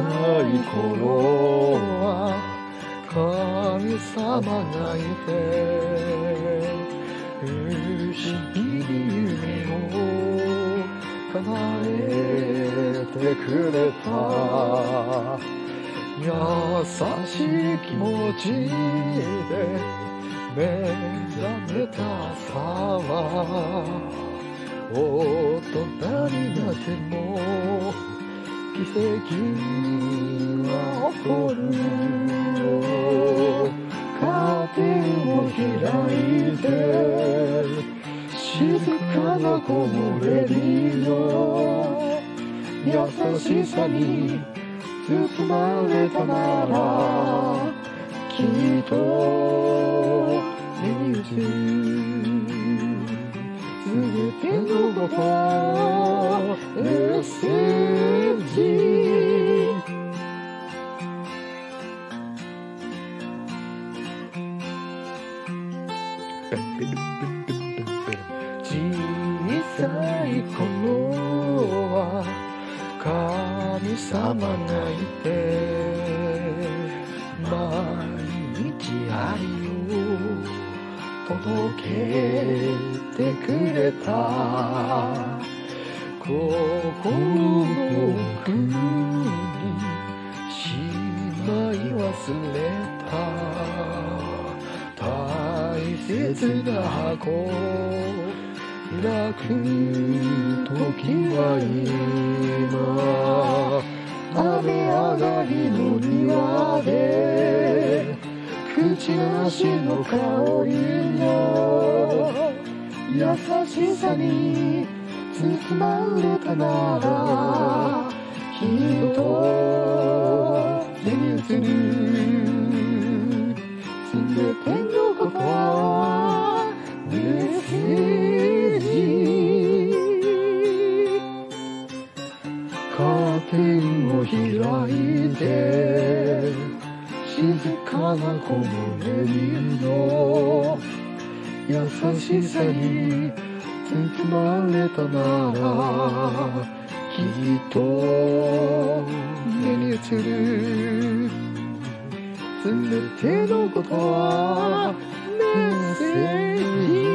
い頃は神様がいて不思議に夢を叶えてくれた。優しい気持ちで目覚めた朝は大人になっても奇跡は起こるカーテンを開いて静かな木漏れ日の優しさに包まれたならきっと目に映る。全てのこと小さい頃は神様がいて毎日愛を届けてくれた。心の奥にしまい忘れた。大切な箱開く時は今雨上がりの庭で口なしの香りの優しさに包まれたならきっと目に映るカーテンを開いて静かなこのレビの優しさに包まれたならきっと目に映る全てのことはメッセージ。